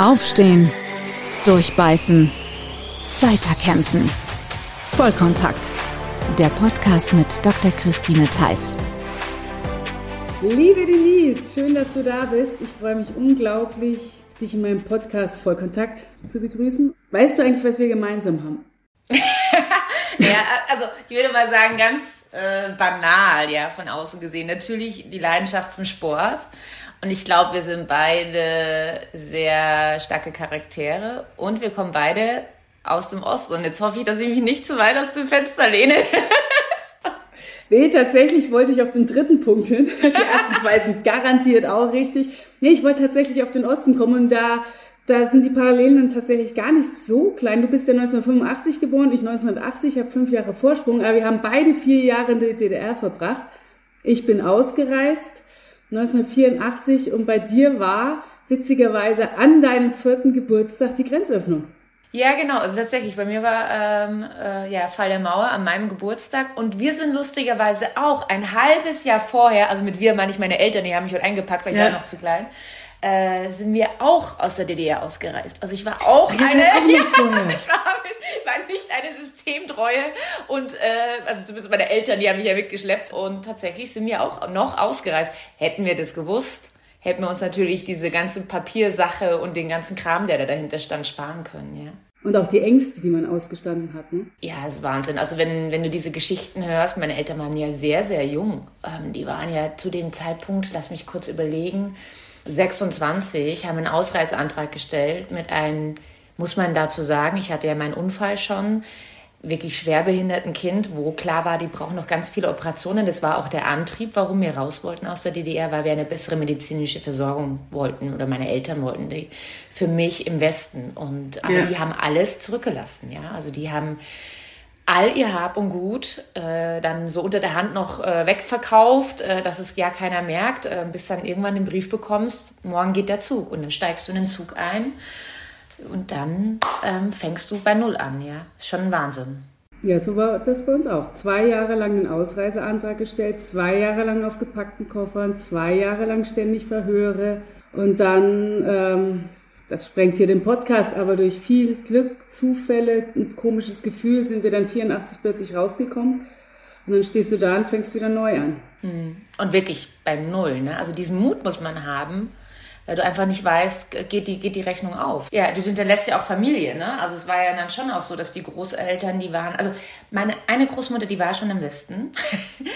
Aufstehen, durchbeißen, weiterkämpfen. Vollkontakt. Der Podcast mit Dr. Christine Theiss. Liebe Denise, schön, dass du da bist. Ich freue mich unglaublich, dich in meinem Podcast Vollkontakt zu begrüßen. Weißt du eigentlich, was wir gemeinsam haben? ja, also ich würde mal sagen, ganz äh, banal, ja, von außen gesehen. Natürlich die Leidenschaft zum Sport. Und ich glaube, wir sind beide sehr starke Charaktere und wir kommen beide aus dem Osten. Und jetzt hoffe ich, dass ich mich nicht zu weit aus dem Fenster lehne. Nee, tatsächlich wollte ich auf den dritten Punkt hin. Die ersten zwei sind garantiert auch richtig. Nee, ich wollte tatsächlich auf den Osten kommen und da, da sind die Parallelen dann tatsächlich gar nicht so klein. Du bist ja 1985 geboren, ich 1980, habe fünf Jahre Vorsprung, aber wir haben beide vier Jahre in der DDR verbracht. Ich bin ausgereist 1984 und bei dir war witzigerweise an deinem vierten Geburtstag die Grenzöffnung. Ja, genau. Also tatsächlich, bei mir war ähm, äh, ja Fall der Mauer an meinem Geburtstag und wir sind lustigerweise auch ein halbes Jahr vorher, also mit wir meine ich meine Eltern, die haben mich heute eingepackt, weil ich ja. war noch zu klein, äh, sind wir auch aus der DDR ausgereist. Also ich war auch eine, ja, ich war, nicht eine Systemtreue und äh, also zumindest meine Eltern, die haben mich ja mitgeschleppt und tatsächlich sind wir auch noch ausgereist. Hätten wir das gewusst, hätten wir uns natürlich diese ganze Papiersache und den ganzen Kram, der da dahinter stand, sparen können, ja. Und auch die Ängste, die man ausgestanden hat, ne? Ja, das ist Wahnsinn. Also wenn, wenn du diese Geschichten hörst, meine Eltern waren ja sehr, sehr jung. Ähm, die waren ja zu dem Zeitpunkt, lass mich kurz überlegen, 26, haben einen Ausreiseantrag gestellt mit einem, muss man dazu sagen, ich hatte ja meinen Unfall schon, wirklich schwerbehinderten Kind, wo klar war, die brauchen noch ganz viele Operationen. Das war auch der Antrieb, warum wir raus wollten aus der DDR, weil wir eine bessere medizinische Versorgung wollten oder meine Eltern wollten die für mich im Westen. Und aber ja. die haben alles zurückgelassen, ja. Also die haben all ihr Hab und Gut äh, dann so unter der Hand noch äh, wegverkauft, äh, dass es ja keiner merkt, äh, bis dann irgendwann den Brief bekommst, morgen geht der Zug und dann steigst du in den Zug ein und dann ähm, fängst du bei Null an, ja. Ist schon ein Wahnsinn. Ja, so war das bei uns auch. Zwei Jahre lang den Ausreiseantrag gestellt, zwei Jahre lang auf gepackten Koffern, zwei Jahre lang ständig Verhöre und dann, ähm, das sprengt hier den Podcast, aber durch viel Glück, Zufälle, ein komisches Gefühl sind wir dann 84 plötzlich rausgekommen. Und dann stehst du da und fängst wieder neu an. Hm. Und wirklich bei Null, ne? Also diesen Mut muss man haben, weil du einfach nicht weißt, geht die, geht die Rechnung auf. Ja, du hinterlässt ja auch Familie, ne? Also es war ja dann schon auch so, dass die Großeltern, die waren, also meine eine Großmutter, die war schon im Westen.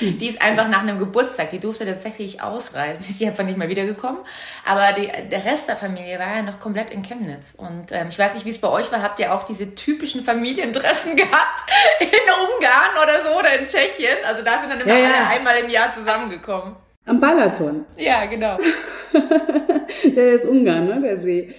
die ist einfach nach einem Geburtstag, die durfte tatsächlich ausreisen, ist sie einfach nicht mehr wiedergekommen. Aber die, der Rest der Familie war ja noch komplett in Chemnitz. Und ähm, ich weiß nicht, wie es bei euch war, habt ihr auch diese typischen Familientreffen gehabt in Ungarn oder so oder in Tschechien? Also da sind dann immer ja, alle einmal im Jahr zusammengekommen. Am Balaton. Ja, genau. der ist Ungarn, ne, der See.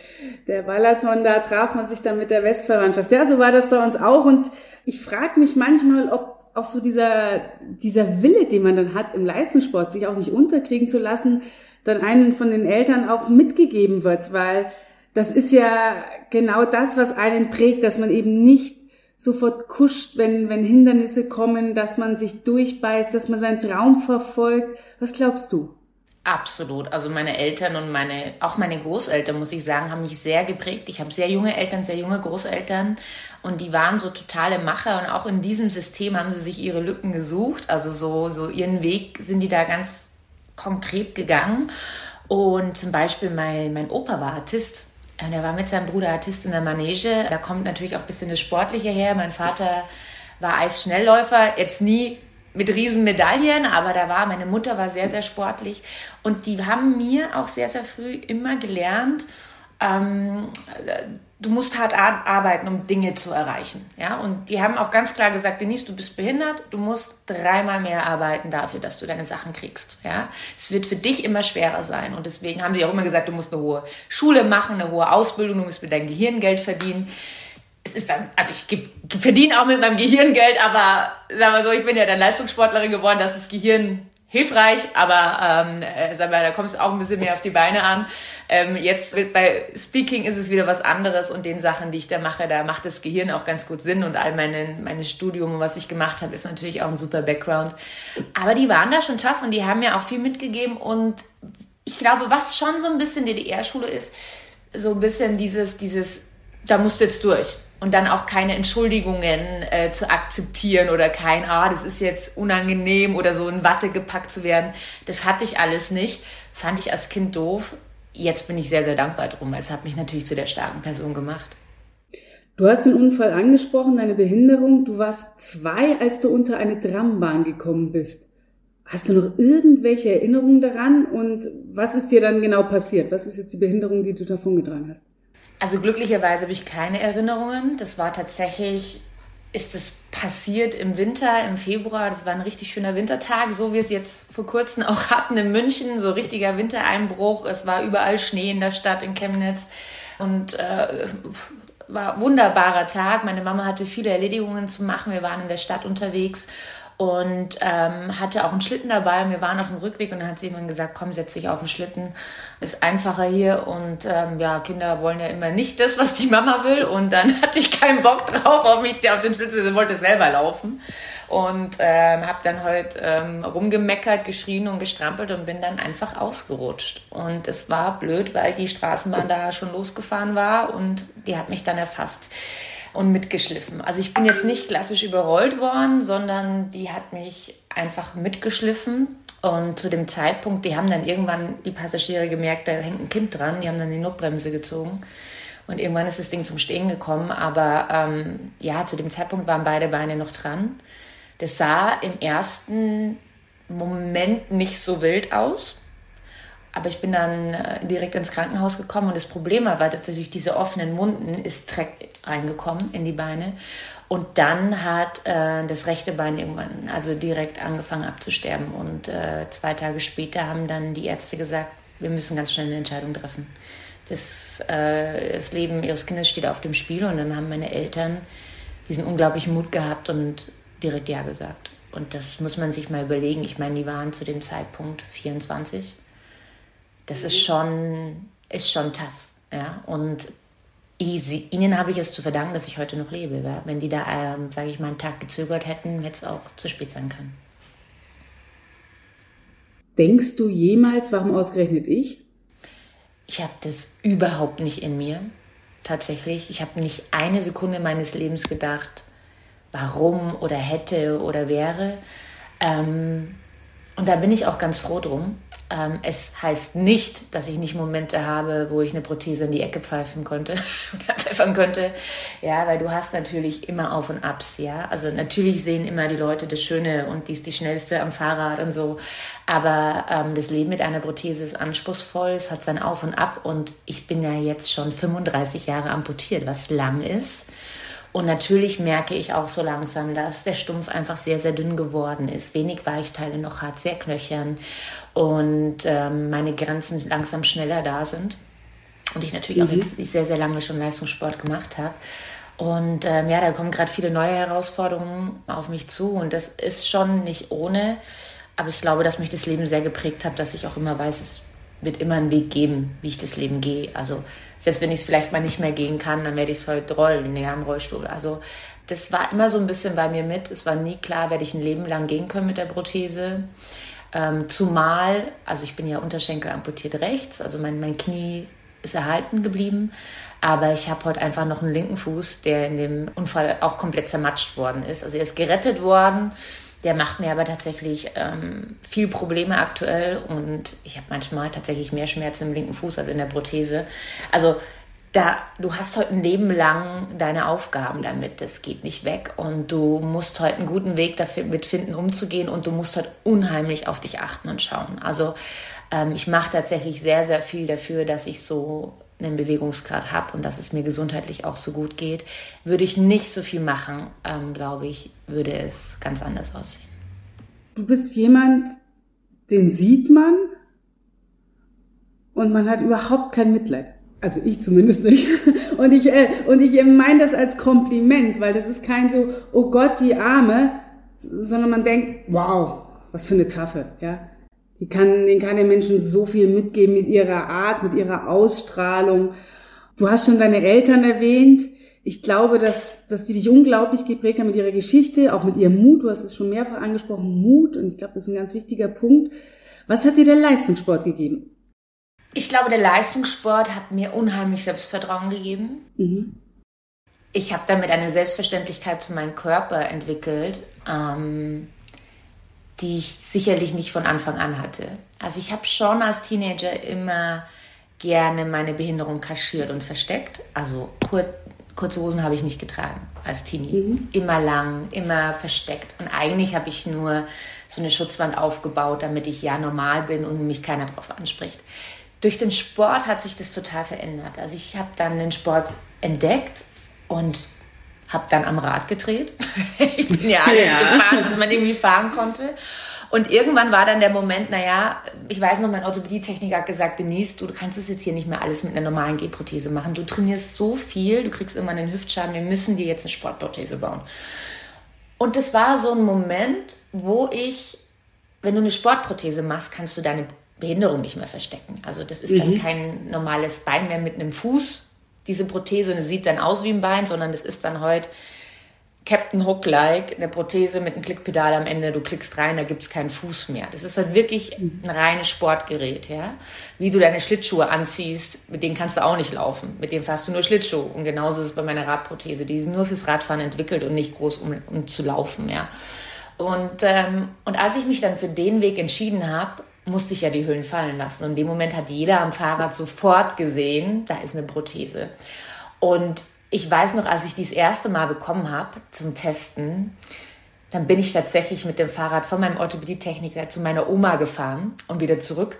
Der Balaton, da traf man sich dann mit der Westverwandtschaft. Ja, so war das bei uns auch. Und ich frage mich manchmal, ob auch so dieser, dieser Wille, den man dann hat im Leistungssport, sich auch nicht unterkriegen zu lassen, dann einen von den Eltern auch mitgegeben wird, weil das ist ja genau das, was einen prägt, dass man eben nicht sofort kuscht, wenn, wenn Hindernisse kommen, dass man sich durchbeißt, dass man seinen Traum verfolgt. Was glaubst du? Absolut. Also meine Eltern und meine, auch meine Großeltern, muss ich sagen, haben mich sehr geprägt. Ich habe sehr junge Eltern, sehr junge Großeltern und die waren so totale Macher und auch in diesem System haben sie sich ihre Lücken gesucht. Also so, so ihren Weg sind die da ganz konkret gegangen. Und zum Beispiel mein, mein Opa war Artist. Und er war mit seinem Bruder Artist in der Manege. Da kommt natürlich auch ein bisschen das Sportliche her. Mein Vater war Eisschnellläufer, jetzt nie mit Riesenmedaillen, aber da war, meine Mutter war sehr, sehr sportlich. Und die haben mir auch sehr, sehr früh immer gelernt, ähm, du musst hart arbeiten, um Dinge zu erreichen. Ja? Und die haben auch ganz klar gesagt, Denise, du bist behindert, du musst dreimal mehr arbeiten dafür, dass du deine Sachen kriegst. Ja? Es wird für dich immer schwerer sein. Und deswegen haben sie auch immer gesagt, du musst eine hohe Schule machen, eine hohe Ausbildung, du musst mit deinem Gehirn Geld verdienen. Es ist dann, also ich verdiene auch mit meinem Gehirn Geld, aber sagen wir so, ich bin ja dann Leistungssportlerin geworden, dass das Gehirn hilfreich, aber ähm, äh, sag mal, da kommt es auch ein bisschen mehr auf die Beine an. Ähm, jetzt bei Speaking ist es wieder was anderes und den Sachen, die ich da mache, da macht das Gehirn auch ganz gut Sinn und all meine, meine Studium, was ich gemacht habe, ist natürlich auch ein super Background. Aber die waren da schon tough und die haben mir auch viel mitgegeben und ich glaube, was schon so ein bisschen DDR-Schule ist, so ein bisschen dieses, dieses, da musst du jetzt durch. Und dann auch keine Entschuldigungen äh, zu akzeptieren oder kein, ah, das ist jetzt unangenehm oder so in Watte gepackt zu werden. Das hatte ich alles nicht. Fand ich als Kind doof. Jetzt bin ich sehr, sehr dankbar drum. Es hat mich natürlich zu der starken Person gemacht. Du hast den Unfall angesprochen, deine Behinderung. Du warst zwei, als du unter eine Trambahn gekommen bist. Hast du noch irgendwelche Erinnerungen daran? Und was ist dir dann genau passiert? Was ist jetzt die Behinderung, die du davongetragen hast? Also glücklicherweise habe ich keine Erinnerungen. Das war tatsächlich, ist es passiert im Winter, im Februar. Das war ein richtig schöner Wintertag, so wie es jetzt vor kurzem auch hatten in München. So richtiger Wintereinbruch. Es war überall Schnee in der Stadt, in Chemnitz. Und äh, war wunderbarer Tag. Meine Mama hatte viele Erledigungen zu machen. Wir waren in der Stadt unterwegs und ähm, hatte auch einen Schlitten dabei. Wir waren auf dem Rückweg und dann hat sie irgendwann gesagt, komm, setz dich auf den Schlitten, ist einfacher hier und ähm, ja, Kinder wollen ja immer nicht das, was die Mama will und dann hatte ich keinen Bock drauf auf mich, der auf den Schlitten wollte selber laufen und ähm, habe dann heute ähm, rumgemeckert, geschrien und gestrampelt und bin dann einfach ausgerutscht und es war blöd, weil die Straßenbahn da schon losgefahren war und die hat mich dann erfasst und mitgeschliffen. Also ich bin jetzt nicht klassisch überrollt worden, sondern die hat mich einfach mitgeschliffen. Und zu dem Zeitpunkt, die haben dann irgendwann die Passagiere gemerkt, da hängt ein Kind dran, die haben dann die Notbremse gezogen. Und irgendwann ist das Ding zum Stehen gekommen. Aber ähm, ja, zu dem Zeitpunkt waren beide Beine noch dran. Das sah im ersten Moment nicht so wild aus. Aber ich bin dann äh, direkt ins Krankenhaus gekommen und das Problem war, weil durch diese offenen Munden ist Dreck reingekommen in die Beine. Und dann hat äh, das rechte Bein irgendwann also direkt angefangen abzusterben. Und äh, zwei Tage später haben dann die Ärzte gesagt, wir müssen ganz schnell eine Entscheidung treffen. Das, äh, das Leben ihres Kindes steht auf dem Spiel. Und dann haben meine Eltern diesen unglaublichen Mut gehabt und direkt Ja gesagt. Und das muss man sich mal überlegen. Ich meine, die waren zu dem Zeitpunkt 24 das ist schon, ist schon tough. Ja? Und easy. ihnen habe ich es zu verdanken, dass ich heute noch lebe. Ja? Wenn die da, ähm, sage ich mal, einen Tag gezögert hätten, hätte es auch zu spät sein können. Denkst du jemals, warum ausgerechnet ich? Ich habe das überhaupt nicht in mir. Tatsächlich. Ich habe nicht eine Sekunde meines Lebens gedacht, warum oder hätte oder wäre. Ähm, und da bin ich auch ganz froh drum, ähm, es heißt nicht, dass ich nicht Momente habe, wo ich eine Prothese in die Ecke pfeifen konnte oder pfeffern könnte. Ja, weil du hast natürlich immer Auf und Abs, ja. Also natürlich sehen immer die Leute das Schöne und die ist die schnellste am Fahrrad und so. Aber ähm, das Leben mit einer Prothese ist anspruchsvoll, es hat sein Auf und Ab und ich bin ja jetzt schon 35 Jahre amputiert, was lang ist. Und natürlich merke ich auch so langsam, dass der Stumpf einfach sehr, sehr dünn geworden ist, wenig Weichteile noch hat, sehr knöchern und ähm, meine Grenzen langsam schneller da sind. Und ich natürlich mhm. auch jetzt sehr, sehr lange schon Leistungssport gemacht habe. Und ähm, ja, da kommen gerade viele neue Herausforderungen auf mich zu und das ist schon nicht ohne. Aber ich glaube, dass mich das Leben sehr geprägt hat, dass ich auch immer weiß, es wird immer einen Weg geben, wie ich das Leben gehe. Also selbst wenn ich es vielleicht mal nicht mehr gehen kann, dann werde ich es heute rollen, ja, im Rollstuhl. Also das war immer so ein bisschen bei mir mit. Es war nie klar, werde ich ein Leben lang gehen können mit der Prothese. Ähm, zumal, also ich bin ja Unterschenkel amputiert rechts, also mein, mein Knie ist erhalten geblieben. Aber ich habe heute einfach noch einen linken Fuß, der in dem Unfall auch komplett zermatscht worden ist. Also er ist gerettet worden der macht mir aber tatsächlich ähm, viel Probleme aktuell und ich habe manchmal tatsächlich mehr Schmerzen im linken Fuß als in der Prothese. Also da, du hast heute ein Leben lang deine Aufgaben damit, das geht nicht weg und du musst heute einen guten Weg damit finden, umzugehen und du musst heute unheimlich auf dich achten und schauen. Also ähm, ich mache tatsächlich sehr, sehr viel dafür, dass ich so einen Bewegungsgrad habe und dass es mir gesundheitlich auch so gut geht, würde ich nicht so viel machen, ähm, glaube ich, würde es ganz anders aussehen. Du bist jemand, den sieht man und man hat überhaupt kein Mitleid. Also ich zumindest nicht. Und ich, äh, und ich meine das als Kompliment, weil das ist kein so, oh Gott, die Arme, sondern man denkt, wow, was für eine Tafel, ja. Die kann, den kann den Menschen so viel mitgeben mit ihrer Art, mit ihrer Ausstrahlung. Du hast schon deine Eltern erwähnt. Ich glaube, dass, dass die dich unglaublich geprägt haben mit ihrer Geschichte, auch mit ihrem Mut. Du hast es schon mehrfach angesprochen, Mut. Und ich glaube, das ist ein ganz wichtiger Punkt. Was hat dir der Leistungssport gegeben? Ich glaube, der Leistungssport hat mir unheimlich Selbstvertrauen gegeben. Mhm. Ich habe damit eine Selbstverständlichkeit zu meinem Körper entwickelt, ähm, die ich sicherlich nicht von Anfang an hatte. Also ich habe schon als Teenager immer gerne meine Behinderung kaschiert und versteckt. Also kur kurze Hosen habe ich nicht getragen als Teenie. Mhm. Immer lang, immer versteckt. Und eigentlich habe ich nur so eine Schutzwand aufgebaut, damit ich ja normal bin und mich keiner darauf anspricht. Durch den Sport hat sich das total verändert. Also ich habe dann den Sport entdeckt und habe dann am Rad gedreht. ich bin ja alles ja. gefahren, was man irgendwie fahren konnte. Und irgendwann war dann der Moment, naja, ich weiß noch, mein Orthopädietechniker hat gesagt, Denise, du kannst es jetzt hier nicht mehr alles mit einer normalen Gehprothese machen. Du trainierst so viel, du kriegst immer einen Hüftschaden, wir müssen dir jetzt eine Sportprothese bauen. Und das war so ein Moment, wo ich, wenn du eine Sportprothese machst, kannst du deine Behinderung nicht mehr verstecken. Also das ist mhm. dann kein normales Bein mehr mit einem Fuß, diese Prothese, und es sieht dann aus wie ein Bein, sondern das ist dann heute Captain Hook-like, eine Prothese mit einem Klickpedal am Ende, du klickst rein, da gibt es keinen Fuß mehr. Das ist halt wirklich ein reines Sportgerät, ja. Wie du deine Schlittschuhe anziehst, mit denen kannst du auch nicht laufen. Mit denen fährst du nur Schlittschuh. Und genauso ist es bei meiner Radprothese. Die ist nur fürs Radfahren entwickelt und nicht groß, um, um zu laufen, ja. Und, ähm, und als ich mich dann für den Weg entschieden habe, musste ich ja die Hüllen fallen lassen. Und in dem Moment hat jeder am Fahrrad sofort gesehen, da ist eine Prothese. Und ich weiß noch, als ich die das erste Mal bekommen habe zum Testen, dann bin ich tatsächlich mit dem Fahrrad von meinem Orthopädietechniker zu meiner Oma gefahren und wieder zurück.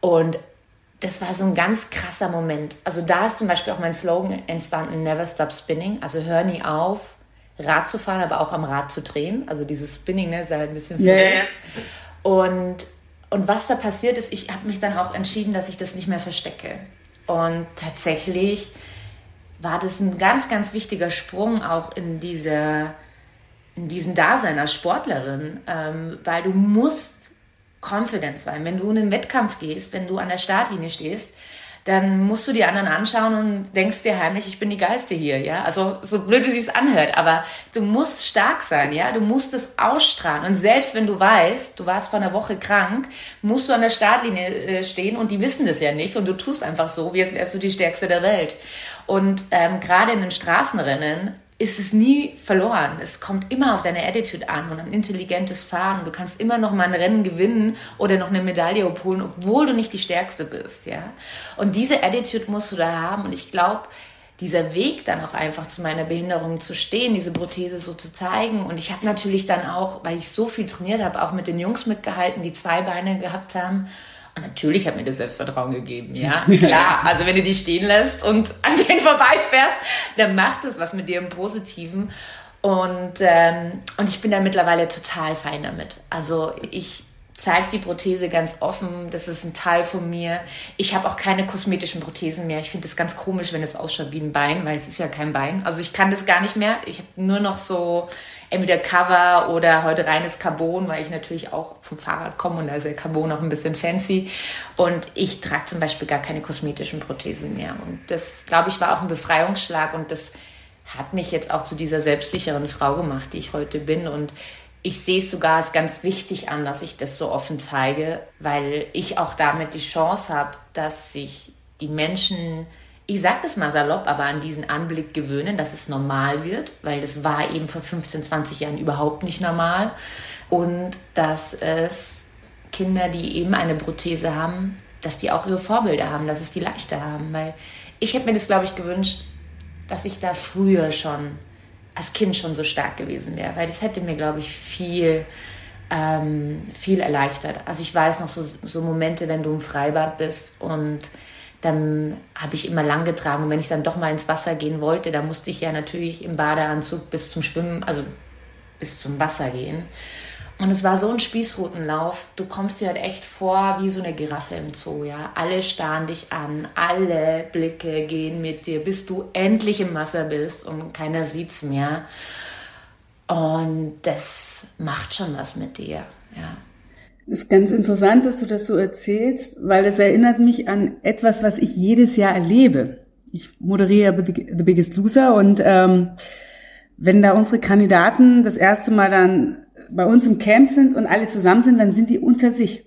Und das war so ein ganz krasser Moment. Also da ist zum Beispiel auch mein Slogan entstanden, Never Stop Spinning. Also hör nie auf, Rad zu fahren, aber auch am Rad zu drehen. Also dieses Spinning, ne, ist halt ein bisschen verrückt. Yeah. Und, und was da passiert ist, ich habe mich dann auch entschieden, dass ich das nicht mehr verstecke. Und tatsächlich war das ein ganz, ganz wichtiger Sprung auch in dieser in diesem Dasein als Sportlerin, ähm, weil du musst confident sein. Wenn du in einen Wettkampf gehst, wenn du an der Startlinie stehst, dann musst du die anderen anschauen und denkst dir heimlich, ich bin die Geiste hier, ja. Also so blöd wie sie es anhört, aber du musst stark sein, ja. Du musst es ausstrahlen und selbst wenn du weißt, du warst vor einer Woche krank, musst du an der Startlinie äh, stehen und die wissen das ja nicht und du tust einfach so, wie als wärst du die Stärkste der Welt. Und ähm, gerade in den Straßenrennen ist es nie verloren. Es kommt immer auf deine Attitude an und ein intelligentes Fahren. Du kannst immer noch mal ein Rennen gewinnen oder noch eine Medaille abholen, obwohl du nicht die Stärkste bist, ja. Und diese Attitude musst du da haben. Und ich glaube, dieser Weg dann auch einfach zu meiner Behinderung zu stehen, diese Prothese so zu zeigen. Und ich habe natürlich dann auch, weil ich so viel trainiert habe, auch mit den Jungs mitgehalten, die zwei Beine gehabt haben natürlich hat mir das Selbstvertrauen gegeben, ja. Klar, also wenn du die stehen lässt und an denen vorbeifährst, dann macht das was mit dir im Positiven. Und, ähm, und ich bin da mittlerweile total fein damit. Also ich zeige die Prothese ganz offen, das ist ein Teil von mir. Ich habe auch keine kosmetischen Prothesen mehr. Ich finde es ganz komisch, wenn es ausschaut wie ein Bein, weil es ist ja kein Bein. Also ich kann das gar nicht mehr. Ich habe nur noch so entweder Cover oder heute reines Carbon, weil ich natürlich auch vom Fahrrad komme und da ist ja Carbon auch ein bisschen fancy. Und ich trage zum Beispiel gar keine kosmetischen Prothesen mehr. Und das, glaube ich, war auch ein Befreiungsschlag und das hat mich jetzt auch zu dieser selbstsicheren Frau gemacht, die ich heute bin. Und ich sehe es sogar als ganz wichtig an, dass ich das so offen zeige, weil ich auch damit die Chance habe, dass sich die Menschen ich sage das mal salopp, aber an diesen Anblick gewöhnen, dass es normal wird, weil das war eben vor 15, 20 Jahren überhaupt nicht normal. Und dass es Kinder, die eben eine Prothese haben, dass die auch ihre Vorbilder haben, dass es die leichter haben. Weil ich hätte mir das, glaube ich, gewünscht, dass ich da früher schon, als Kind schon so stark gewesen wäre. Weil das hätte mir, glaube ich, viel, ähm, viel erleichtert. Also ich weiß noch so, so Momente, wenn du im Freibad bist und dann habe ich immer lang getragen. Und wenn ich dann doch mal ins Wasser gehen wollte, dann musste ich ja natürlich im Badeanzug bis zum Schwimmen, also bis zum Wasser gehen. Und es war so ein Spießrutenlauf. Du kommst dir halt echt vor wie so eine Giraffe im Zoo, ja. Alle starren dich an, alle Blicke gehen mit dir, bis du endlich im Wasser bist und keiner sieht's mehr. Und das macht schon was mit dir, ja. Es ist ganz interessant, dass du das so erzählst, weil es erinnert mich an etwas, was ich jedes Jahr erlebe. Ich moderiere The Biggest Loser und ähm, wenn da unsere Kandidaten das erste Mal dann bei uns im Camp sind und alle zusammen sind, dann sind die unter sich.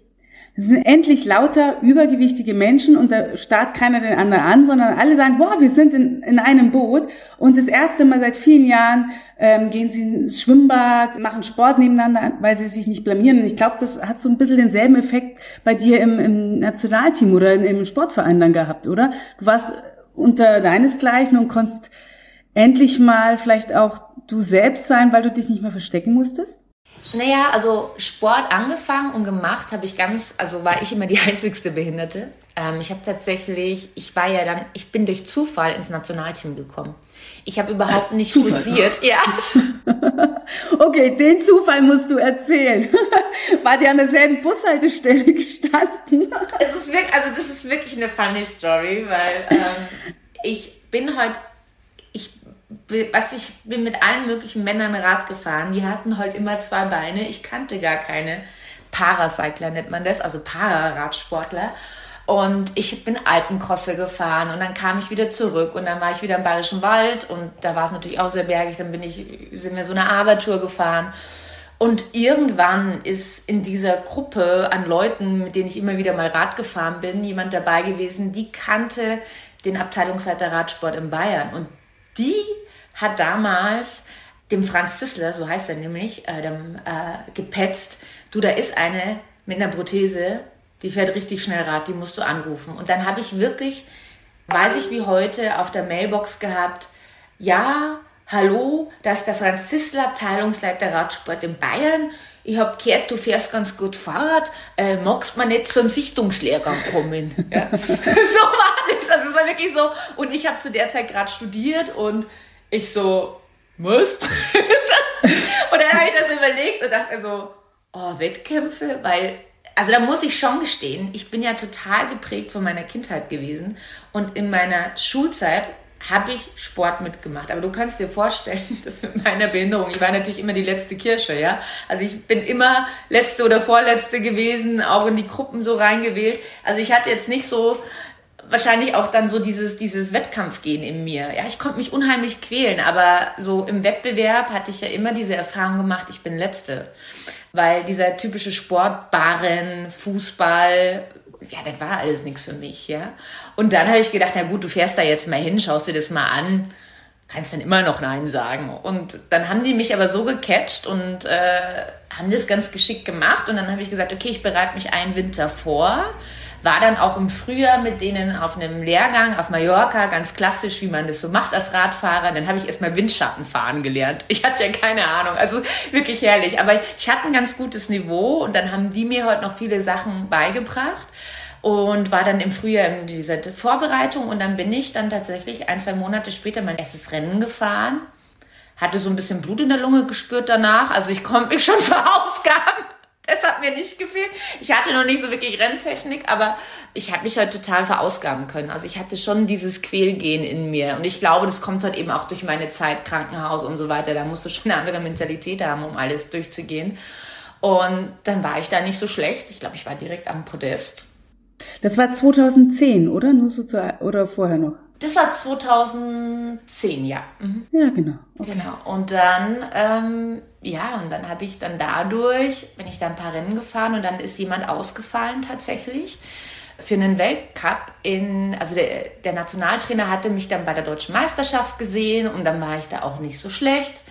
Es sind endlich lauter übergewichtige Menschen und da starrt keiner den anderen an, sondern alle sagen, boah, wir sind in, in einem Boot und das erste Mal seit vielen Jahren ähm, gehen sie ins Schwimmbad, machen Sport nebeneinander, weil sie sich nicht blamieren. Und ich glaube, das hat so ein bisschen denselben Effekt bei dir im, im Nationalteam oder im Sportverein dann gehabt, oder? Du warst unter deinesgleichen und konntest endlich mal vielleicht auch du selbst sein, weil du dich nicht mehr verstecken musstest? Naja, also Sport angefangen und gemacht habe ich ganz, also war ich immer die einzigste Behinderte. Ähm, ich habe tatsächlich, ich war ja dann, ich bin durch Zufall ins Nationalteam gekommen. Ich habe überhaupt nicht fusiert. Ja. okay, den Zufall musst du erzählen. War die an derselben Bushaltestelle gestanden? es ist wirklich, also das ist wirklich eine funny Story, weil ähm, ich bin heute was ich bin mit allen möglichen Männern Rad gefahren, die hatten halt immer zwei Beine. Ich kannte gar keine Paracycler nennt man das, also Pararadsportler. Und ich bin Alpencrosse gefahren und dann kam ich wieder zurück und dann war ich wieder im Bayerischen Wald und da war es natürlich auch sehr bergig. Dann bin ich, sind wir so eine Arbeitour gefahren. Und irgendwann ist in dieser Gruppe an Leuten, mit denen ich immer wieder mal Rad gefahren bin, jemand dabei gewesen, die kannte den Abteilungsleiter Radsport in Bayern. Und die hat damals dem Franz Zissler, so heißt er nämlich, äh, dem, äh, gepetzt, du, da ist eine mit einer Prothese, die fährt richtig schnell Rad, die musst du anrufen. Und dann habe ich wirklich, weiß ich wie heute, auf der Mailbox gehabt, ja, hallo, da ist der Franz Zissler, Abteilungsleiter Radsport in Bayern. Ich habe gehört, du fährst ganz gut Fahrrad. Äh, magst du nicht zum Sichtungslehrgang kommen? Ja. so war das. War wirklich so. Und ich habe zu der Zeit gerade studiert und ich so, was? und dann habe ich das überlegt und dachte so, oh, Wettkämpfe, weil, also da muss ich schon gestehen, ich bin ja total geprägt von meiner Kindheit gewesen und in meiner Schulzeit habe ich Sport mitgemacht. Aber du kannst dir vorstellen, dass mit meiner Behinderung, ich war natürlich immer die letzte Kirsche, ja. Also ich bin immer letzte oder vorletzte gewesen, auch in die Gruppen so reingewählt. Also ich hatte jetzt nicht so wahrscheinlich auch dann so dieses, dieses Wettkampfgehen in mir. Ja, ich konnte mich unheimlich quälen, aber so im Wettbewerb hatte ich ja immer diese Erfahrung gemacht, ich bin Letzte. Weil dieser typische Sportbaren, Fußball, ja, das war alles nichts für mich, ja. Und dann habe ich gedacht, na gut, du fährst da jetzt mal hin, schaust dir das mal an, kannst dann immer noch Nein sagen. Und dann haben die mich aber so gecatcht und äh, haben das ganz geschickt gemacht. Und dann habe ich gesagt, okay, ich bereite mich einen Winter vor war dann auch im Frühjahr mit denen auf einem Lehrgang auf Mallorca, ganz klassisch, wie man das so macht als Radfahrer. Dann habe ich erstmal Windschatten fahren gelernt. Ich hatte ja keine Ahnung, also wirklich herrlich. Aber ich hatte ein ganz gutes Niveau und dann haben die mir heute noch viele Sachen beigebracht und war dann im Frühjahr in dieser Vorbereitung und dann bin ich dann tatsächlich ein, zwei Monate später mein erstes Rennen gefahren. Hatte so ein bisschen Blut in der Lunge gespürt danach, also ich konnte mich schon verausgaben. Das hat mir nicht gefehlt. Ich hatte noch nicht so wirklich Renntechnik, aber ich habe mich halt total verausgaben können. Also ich hatte schon dieses Quälgehen in mir. Und ich glaube, das kommt halt eben auch durch meine Zeit Krankenhaus und so weiter. Da musst du schon eine andere Mentalität haben, um alles durchzugehen. Und dann war ich da nicht so schlecht. Ich glaube, ich war direkt am Podest. Das war 2010, oder? Nur so zu, oder vorher noch? Das war 2010, ja. Mhm. Ja, genau. Okay. Genau. Und dann, ähm, ja, und dann habe ich dann dadurch, bin ich da ein paar Rennen gefahren und dann ist jemand ausgefallen tatsächlich für einen Weltcup in, also der, der Nationaltrainer hatte mich dann bei der deutschen Meisterschaft gesehen und dann war ich da auch nicht so schlecht.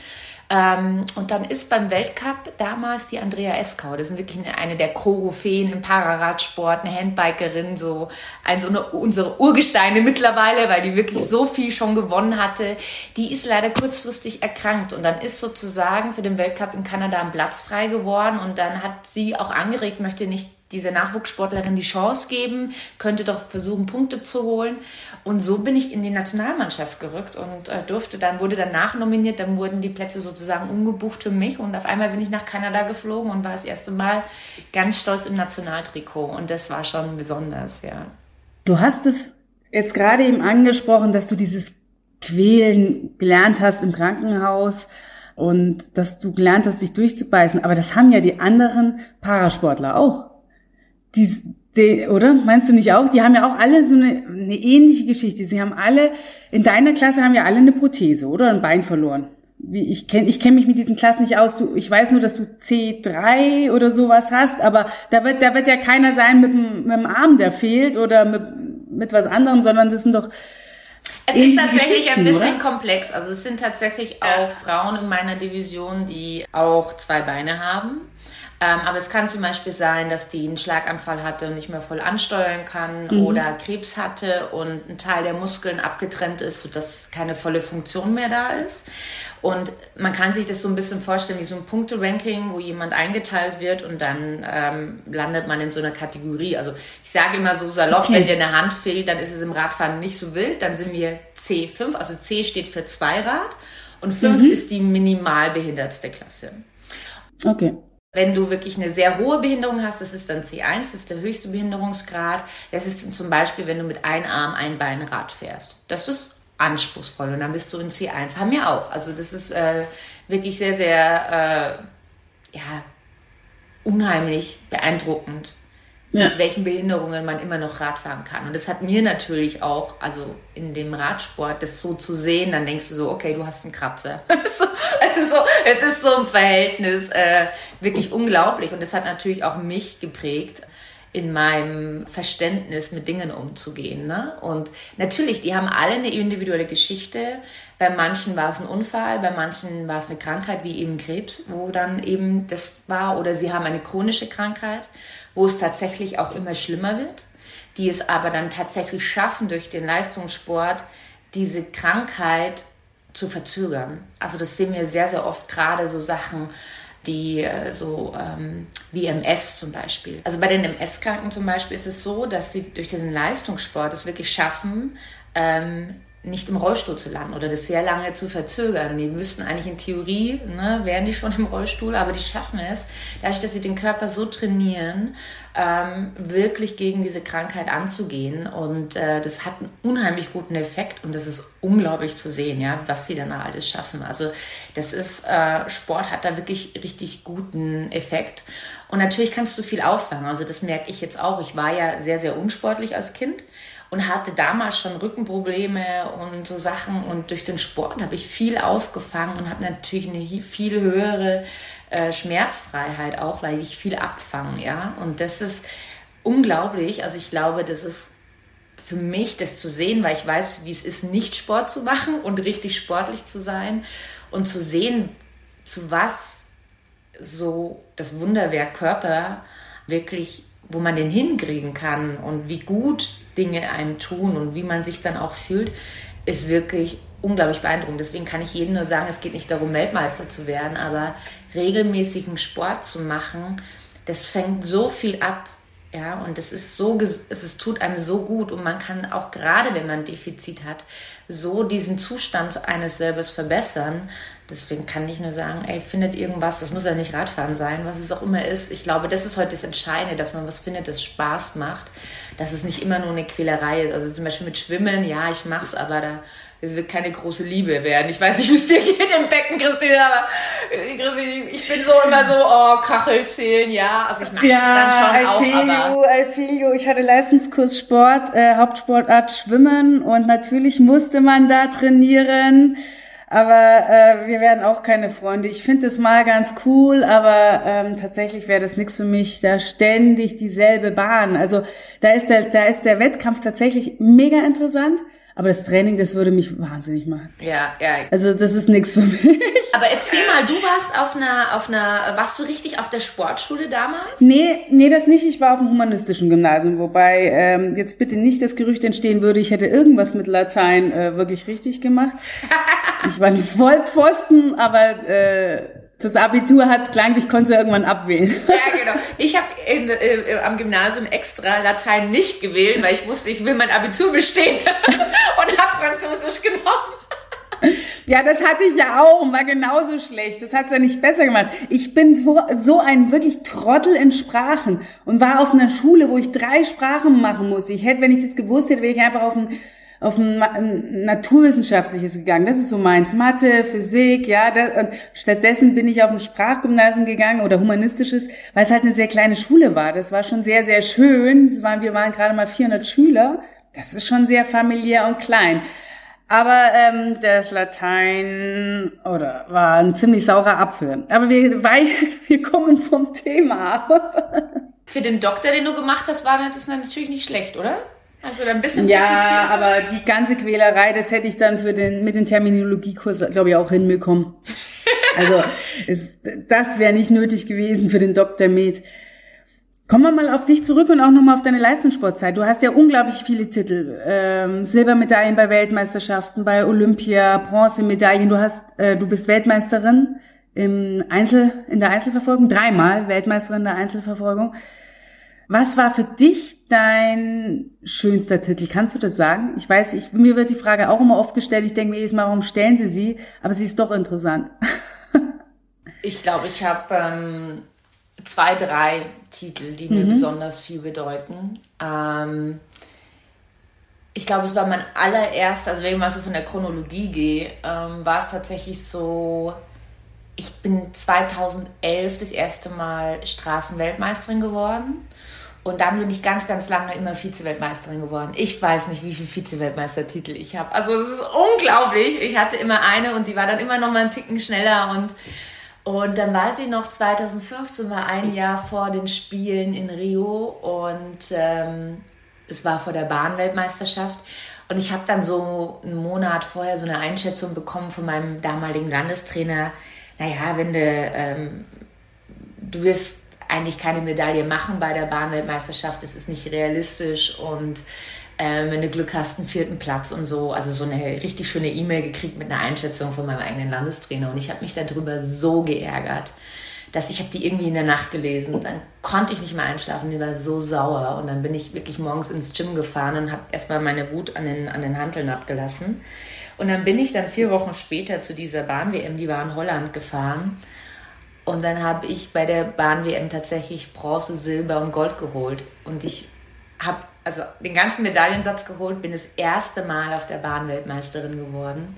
Ähm, und dann ist beim Weltcup damals die Andrea Eskau, das ist wirklich eine der Koryphäen im Pararadsport, eine Handbikerin, so also eine, unsere Urgesteine mittlerweile, weil die wirklich so viel schon gewonnen hatte. Die ist leider kurzfristig erkrankt und dann ist sozusagen für den Weltcup in Kanada ein Platz frei geworden und dann hat sie auch angeregt, möchte nicht dieser Nachwuchssportlerin die Chance geben, könnte doch versuchen, Punkte zu holen. Und so bin ich in die Nationalmannschaft gerückt und äh, durfte dann, wurde dann nachnominiert, dann wurden die Plätze sozusagen umgebucht für mich und auf einmal bin ich nach Kanada geflogen und war das erste Mal ganz stolz im Nationaltrikot und das war schon besonders, ja. Du hast es jetzt gerade eben angesprochen, dass du dieses Quälen gelernt hast im Krankenhaus und dass du gelernt hast, dich durchzubeißen. Aber das haben ja die anderen Parasportler auch. Die, die, oder? Meinst du nicht auch? Die haben ja auch alle so eine, eine ähnliche Geschichte. Sie haben alle, in deiner Klasse haben ja alle eine Prothese, oder? Ein Bein verloren. wie, ich kenne ich kenn mich mit diesen Klassen nicht aus. Du, ich weiß nur, dass du C3 oder sowas hast, aber da wird, da wird ja keiner sein mit dem, mit dem Arm, der fehlt oder mit, mit was anderem, sondern das sind doch es ist tatsächlich ein bisschen oder? komplex. Also es sind tatsächlich auch Frauen in meiner Division, die auch zwei Beine haben. Ähm, aber es kann zum Beispiel sein, dass die einen Schlaganfall hatte und nicht mehr voll ansteuern kann mhm. oder Krebs hatte und ein Teil der Muskeln abgetrennt ist, sodass keine volle Funktion mehr da ist. Und man kann sich das so ein bisschen vorstellen wie so ein Punkte-Ranking, wo jemand eingeteilt wird und dann ähm, landet man in so einer Kategorie. Also ich sage immer so salopp, okay. wenn dir eine Hand fehlt, dann ist es im Radfahren nicht so wild. Dann sind wir C5, also C steht für Zweirad und 5 mhm. ist die minimalbehindertste Klasse. Okay. Wenn du wirklich eine sehr hohe Behinderung hast, das ist dann C1, das ist der höchste Behinderungsgrad. Das ist zum Beispiel, wenn du mit einem Arm ein Bein Rad fährst. Das ist anspruchsvoll und dann bist du in C1. Haben wir auch. Also das ist äh, wirklich sehr, sehr äh, ja, unheimlich beeindruckend ja. mit welchen Behinderungen man immer noch Rad fahren kann. Und das hat mir natürlich auch, also in dem Radsport, das so zu sehen, dann denkst du so, okay, du hast einen Kratzer. es, ist so, es ist so ein Verhältnis, äh, wirklich unglaublich. Und das hat natürlich auch mich geprägt in meinem Verständnis mit Dingen umzugehen. Ne? Und natürlich, die haben alle eine individuelle Geschichte. Bei manchen war es ein Unfall, bei manchen war es eine Krankheit wie eben Krebs, wo dann eben das war, oder sie haben eine chronische Krankheit wo es tatsächlich auch immer schlimmer wird, die es aber dann tatsächlich schaffen, durch den Leistungssport diese Krankheit zu verzögern. Also das sehen wir sehr, sehr oft gerade so Sachen, die äh, so ähm, wie MS zum Beispiel. Also bei den MS-Kranken zum Beispiel ist es so, dass sie durch diesen Leistungssport es wirklich schaffen, ähm, nicht im Rollstuhl zu landen oder das sehr lange zu verzögern. Die wüssten eigentlich in Theorie, ne, wären die schon im Rollstuhl, aber die schaffen es, dadurch, dass sie den Körper so trainieren, ähm, wirklich gegen diese Krankheit anzugehen. Und äh, das hat einen unheimlich guten Effekt und das ist unglaublich zu sehen, ja, was sie dann alles schaffen. Also das ist, äh, Sport hat da wirklich richtig guten Effekt. Und natürlich kannst du viel auffangen. Also das merke ich jetzt auch. Ich war ja sehr, sehr unsportlich als Kind und hatte damals schon Rückenprobleme und so Sachen. Und durch den Sport habe ich viel aufgefangen und habe natürlich eine viel höhere äh, Schmerzfreiheit auch, weil ich viel abfange, ja. Und das ist unglaublich. Also ich glaube, das ist für mich, das zu sehen, weil ich weiß, wie es ist, nicht Sport zu machen und richtig sportlich zu sein und zu sehen, zu was so das Wunderwerk Körper wirklich, wo man den hinkriegen kann und wie gut Dinge einem tun und wie man sich dann auch fühlt, ist wirklich unglaublich beeindruckend. Deswegen kann ich jedem nur sagen, es geht nicht darum, Weltmeister zu werden, aber regelmäßigen Sport zu machen, das fängt so viel ab. Ja, und es ist so, es ist, tut einem so gut und man kann auch gerade, wenn man ein Defizit hat, so diesen Zustand eines selbst verbessern. Deswegen kann ich nur sagen, ey, findet irgendwas, das muss ja nicht Radfahren sein, was es auch immer ist. Ich glaube, das ist heute das Entscheidende, dass man was findet, das Spaß macht, dass es nicht immer nur eine Quälerei ist. Also zum Beispiel mit Schwimmen, ja, ich mach's, aber da es wird keine große Liebe werden. Ich weiß nicht, wie es dir geht im Becken, Christine, aber Christine, ich bin so immer so, oh, Kachel zählen, ja. Also ich mache ja, das dann schon I auch, feel aber... You, I feel you. Ich hatte Leistungskurs Sport, äh, Hauptsportart Schwimmen und natürlich musste man da trainieren. Aber äh, wir werden auch keine Freunde. Ich finde es mal ganz cool, aber ähm, tatsächlich wäre das nichts für mich, da ständig dieselbe Bahn. Also da ist der, da ist der Wettkampf tatsächlich mega interessant. Aber das Training, das würde mich wahnsinnig machen. Ja, ja. Also das ist nichts für mich. Aber erzähl mal, du warst auf einer, auf einer, warst du richtig auf der Sportschule damals? Nee, nee, das nicht. Ich war auf dem humanistischen Gymnasium, wobei ähm, jetzt bitte nicht das Gerücht entstehen würde, ich hätte irgendwas mit Latein äh, wirklich richtig gemacht. ich war ein Vollpfosten, aber äh, Fürs Abitur hat's gelangt, ich konnte irgendwann abwählen. Ja, genau. Ich habe äh, am Gymnasium extra Latein nicht gewählt, weil ich wusste, ich will mein Abitur bestehen und habe Französisch genommen. Ja, das hatte ich ja auch und war genauso schlecht. Das hat's ja nicht besser gemacht. Ich bin so ein wirklich Trottel in Sprachen und war auf einer Schule, wo ich drei Sprachen machen musste. Ich hätte, wenn ich das gewusst hätte, wäre ich einfach auf ein auf ein, ein naturwissenschaftliches gegangen. Das ist so meins. Mathe, Physik, ja. Das, und stattdessen bin ich auf ein Sprachgymnasium gegangen oder humanistisches, weil es halt eine sehr kleine Schule war. Das war schon sehr, sehr schön. Waren, wir waren gerade mal 400 Schüler. Das ist schon sehr familiär und klein. Aber ähm, das Latein oder war ein ziemlich saurer Apfel. Aber wir, weil, wir kommen vom Thema. Für den Doktor, den du gemacht hast, war das natürlich nicht schlecht, oder? Also ein bisschen Ja, aber die ganze Quälerei, das hätte ich dann für den, mit den Terminologiekurs, glaube ich, auch hinbekommen. Also ist, das wäre nicht nötig gewesen für den Dr. Med. Kommen wir mal auf dich zurück und auch nochmal auf deine Leistungssportzeit. Du hast ja unglaublich viele Titel. Ähm, Silbermedaillen bei Weltmeisterschaften, bei Olympia, Bronzemedaillen. Du hast, äh, du bist Weltmeisterin im Einzel, in der Einzelverfolgung, dreimal Weltmeisterin der Einzelverfolgung. Was war für dich dein schönster Titel? Kannst du das sagen? Ich weiß, ich, mir wird die Frage auch immer oft gestellt. Ich denke mir jedes Mal, warum stellen sie sie? Aber sie ist doch interessant. ich glaube, ich habe ähm, zwei, drei Titel, die mir mhm. besonders viel bedeuten. Ähm, ich glaube, es war mein allererster, also wenn ich mal so von der Chronologie gehe, ähm, war es tatsächlich so, ich bin 2011 das erste Mal Straßenweltmeisterin geworden. Und dann bin ich ganz, ganz lange immer Vize-Weltmeisterin geworden. Ich weiß nicht, wie viele Vize-Weltmeistertitel ich habe. Also es ist unglaublich. Ich hatte immer eine und die war dann immer noch mal einen Ticken schneller. Und, und dann weiß ich noch, 2015 war ein Jahr vor den Spielen in Rio und ähm, es war vor der Bahnweltmeisterschaft. Und ich habe dann so einen Monat vorher so eine Einschätzung bekommen von meinem damaligen Landestrainer. Naja, wenn du, ähm, du wirst eigentlich keine Medaille machen bei der Bahnweltmeisterschaft. Das ist nicht realistisch und ähm, wenn du Glück hast, einen vierten Platz und so. Also so eine richtig schöne E-Mail gekriegt mit einer Einschätzung von meinem eigenen Landestrainer und ich habe mich darüber so geärgert, dass ich habe die irgendwie in der Nacht gelesen. Dann konnte ich nicht mehr einschlafen, mir war so sauer und dann bin ich wirklich morgens ins Gym gefahren und habe erstmal meine Wut an den, an den Hanteln abgelassen. Und dann bin ich dann vier Wochen später zu dieser Bahn-WM, die war in Holland gefahren und dann habe ich bei der Bahn-WM tatsächlich Bronze, Silber und Gold geholt. Und ich habe also den ganzen Medaillensatz geholt, bin das erste Mal auf der Bahn-Weltmeisterin geworden.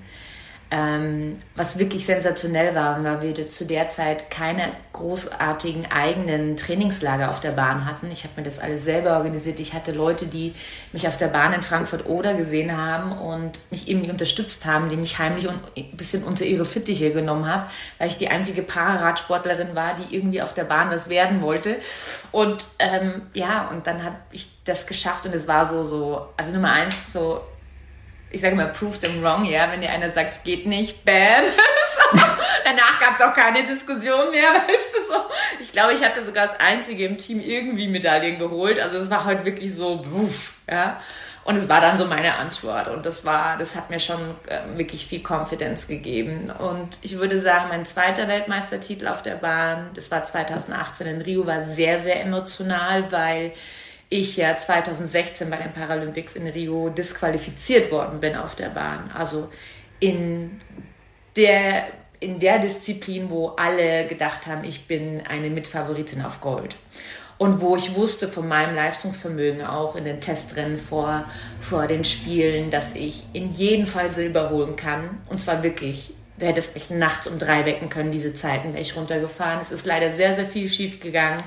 Ähm, was wirklich sensationell war, weil wir zu der Zeit keine großartigen eigenen Trainingslager auf der Bahn hatten. Ich habe mir das alles selber organisiert. Ich hatte Leute, die mich auf der Bahn in Frankfurt-Oder gesehen haben und mich irgendwie unterstützt haben, die mich heimlich ein bisschen unter ihre Fittiche genommen haben, weil ich die einzige Pararadsportlerin war, die irgendwie auf der Bahn was werden wollte. Und ähm, ja, und dann habe ich das geschafft und es war so, so, also Nummer eins, so ich sage mal, prove them wrong, ja, wenn dir einer sagt, es geht nicht, bam. so. Danach gab es auch keine Diskussion mehr, weißt du so. Ich glaube, ich hatte sogar das Einzige im Team irgendwie Medaillen geholt. Also es war halt wirklich so, buff, ja. Und es war dann so meine Antwort. Und das war, das hat mir schon äh, wirklich viel Confidence gegeben. Und ich würde sagen, mein zweiter Weltmeistertitel auf der Bahn, das war 2018 in Rio, war sehr, sehr emotional, weil ich ja 2016 bei den Paralympics in Rio disqualifiziert worden bin auf der Bahn. Also in der, in der Disziplin, wo alle gedacht haben, ich bin eine Mitfavoritin auf Gold. Und wo ich wusste von meinem Leistungsvermögen auch in den Testrennen vor, vor den Spielen, dass ich in jedem Fall Silber holen kann. Und zwar wirklich, du hättest mich nachts um drei wecken können, diese Zeiten wäre ich runtergefahren. Es ist leider sehr, sehr viel schief gegangen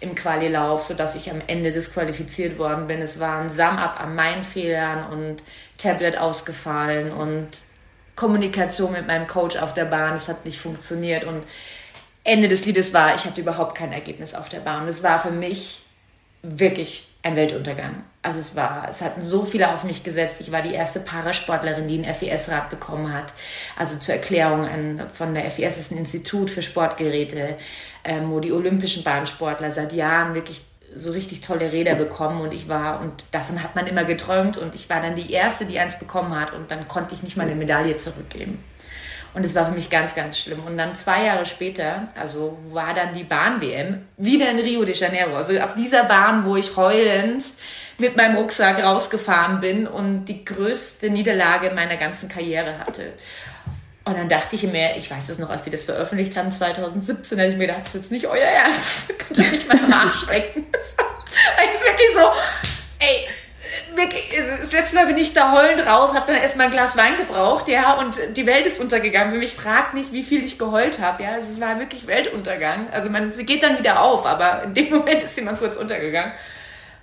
im Qualilauf, sodass ich am Ende disqualifiziert worden bin. Es waren Sum-Up an meinen Fehlern und Tablet ausgefallen und Kommunikation mit meinem Coach auf der Bahn, es hat nicht funktioniert und Ende des Liedes war, ich hatte überhaupt kein Ergebnis auf der Bahn. Es war für mich wirklich ein Weltuntergang. Also es war, es hatten so viele auf mich gesetzt. Ich war die erste Parasportlerin, die ein FES-Rad bekommen hat. Also zur Erklärung an, von der FES ist ein Institut für Sportgeräte, ähm, wo die olympischen Bahnsportler seit Jahren wirklich so richtig tolle Räder bekommen und ich war, und davon hat man immer geträumt und ich war dann die Erste, die eins bekommen hat und dann konnte ich nicht mal eine Medaille zurückgeben. Und es war für mich ganz, ganz schlimm. Und dann zwei Jahre später, also war dann die Bahn-WM wieder in Rio de Janeiro. Also auf dieser Bahn, wo ich heulend mit meinem Rucksack rausgefahren bin und die größte Niederlage meiner ganzen Karriere hatte. Und dann dachte ich mir, ich weiß es noch, als die das veröffentlicht haben, 2017, habe ich mir gedacht, das ist jetzt nicht euer Ernst. Könnt ihr mich mal nachschrecken? das ist wirklich so, ey, wirklich, das letzte Mal bin ich da heulend raus, habe dann erstmal ein Glas Wein gebraucht, ja, und die Welt ist untergegangen. Für mich fragt nicht, wie viel ich geheult habe, ja. Es war wirklich Weltuntergang. Also man, sie geht dann wieder auf, aber in dem Moment ist sie mal kurz untergegangen.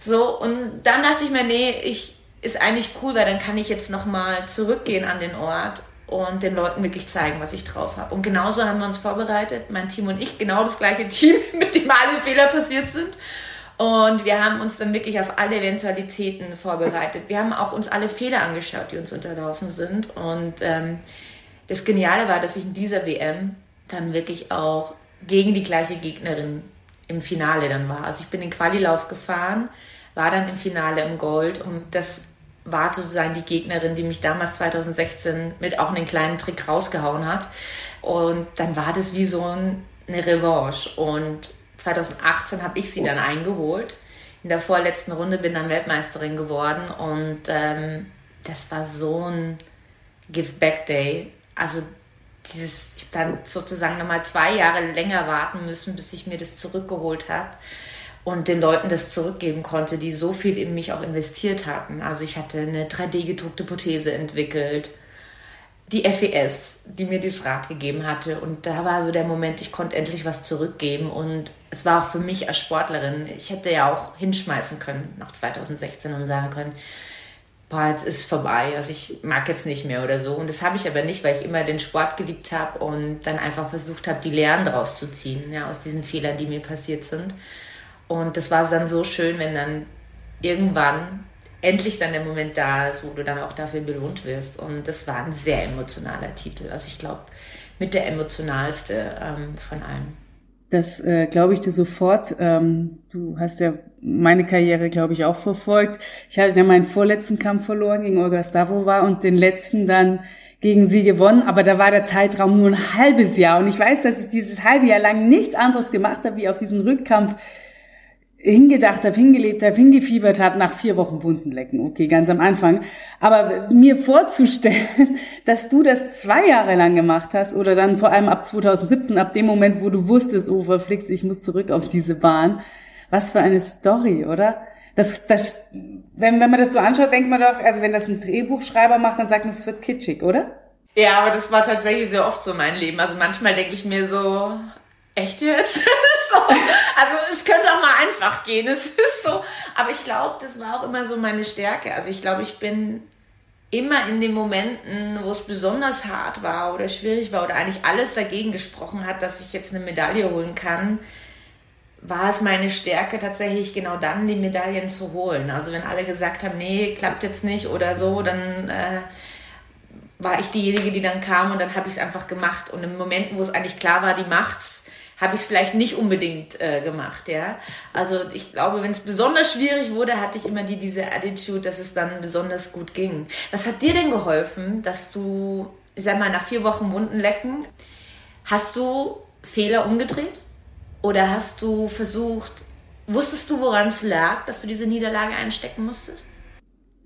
So, und dann dachte ich mir, nee, ich, ist eigentlich cool, weil dann kann ich jetzt nochmal zurückgehen an den Ort und den Leuten wirklich zeigen, was ich drauf habe. Und genauso haben wir uns vorbereitet, mein Team und ich, genau das gleiche Team, mit dem alle Fehler passiert sind. Und wir haben uns dann wirklich auf alle Eventualitäten vorbereitet. Wir haben auch uns alle Fehler angeschaut, die uns unterlaufen sind. Und ähm, das Geniale war, dass ich in dieser WM dann wirklich auch gegen die gleiche Gegnerin im Finale dann war. Also ich bin den Qualilauf gefahren, war dann im Finale im Gold und das war sozusagen die Gegnerin, die mich damals 2016 mit auch einen kleinen Trick rausgehauen hat. Und dann war das wie so ein, eine Revanche. Und 2018 habe ich sie dann eingeholt. In der vorletzten Runde bin dann Weltmeisterin geworden und ähm, das war so ein Give-Back-Day. Also dieses, ich habe dann sozusagen nochmal zwei Jahre länger warten müssen, bis ich mir das zurückgeholt habe und den Leuten das zurückgeben konnte, die so viel in mich auch investiert hatten. Also ich hatte eine 3D-gedruckte Prothese entwickelt, die FES, die mir dieses Rad gegeben hatte. Und da war so der Moment, ich konnte endlich was zurückgeben. Und es war auch für mich als Sportlerin, ich hätte ja auch hinschmeißen können nach 2016 und sagen können, boah, jetzt ist vorbei, also ich mag jetzt nicht mehr oder so. Und das habe ich aber nicht, weil ich immer den Sport geliebt habe und dann einfach versucht habe, die Lehren daraus zu ziehen, ja, aus diesen Fehlern, die mir passiert sind. Und das war dann so schön, wenn dann irgendwann endlich dann der Moment da ist, wo du dann auch dafür belohnt wirst. Und das war ein sehr emotionaler Titel. Also ich glaube, mit der emotionalste ähm, von allen. Das äh, glaube ich dir sofort. Ähm, du hast ja meine Karriere, glaube ich, auch verfolgt. Ich hatte ja meinen vorletzten Kampf verloren gegen Olga Stavova und den letzten dann gegen sie gewonnen, aber da war der Zeitraum nur ein halbes Jahr und ich weiß, dass ich dieses halbe Jahr lang nichts anderes gemacht habe, wie auf diesen Rückkampf hingedacht habe, hingelebt habe, hingefiebert habe nach vier Wochen Wunden lecken. Okay, ganz am Anfang. Aber mir vorzustellen, dass du das zwei Jahre lang gemacht hast oder dann vor allem ab 2017, ab dem Moment, wo du wusstest, oh, verflixt, ich muss zurück auf diese Bahn. Was für eine Story, oder? Das, das, wenn, wenn man das so anschaut, denkt man doch, also wenn das ein Drehbuchschreiber macht, dann sagt man, es wird kitschig, oder? Ja, aber das war tatsächlich sehr oft so mein Leben. Also manchmal denke ich mir so, echt jetzt? so. Also es könnte auch mal einfach gehen, es ist so. Aber ich glaube, das war auch immer so meine Stärke. Also ich glaube, ich bin immer in den Momenten, wo es besonders hart war oder schwierig war oder eigentlich alles dagegen gesprochen hat, dass ich jetzt eine Medaille holen kann, war es meine Stärke tatsächlich genau dann die Medaillen zu holen. Also wenn alle gesagt haben, nee, klappt jetzt nicht oder so, dann äh, war ich diejenige, die dann kam und dann habe ich es einfach gemacht. Und in Momenten, wo es eigentlich klar war, die macht's, habe ich es vielleicht nicht unbedingt äh, gemacht, ja. Also ich glaube, wenn es besonders schwierig wurde, hatte ich immer die, diese Attitude, dass es dann besonders gut ging. Was hat dir denn geholfen, dass du, ich sag mal, nach vier Wochen Wunden lecken, hast du Fehler umgedreht? Oder hast du versucht, wusstest du, woran es lag, dass du diese Niederlage einstecken musstest?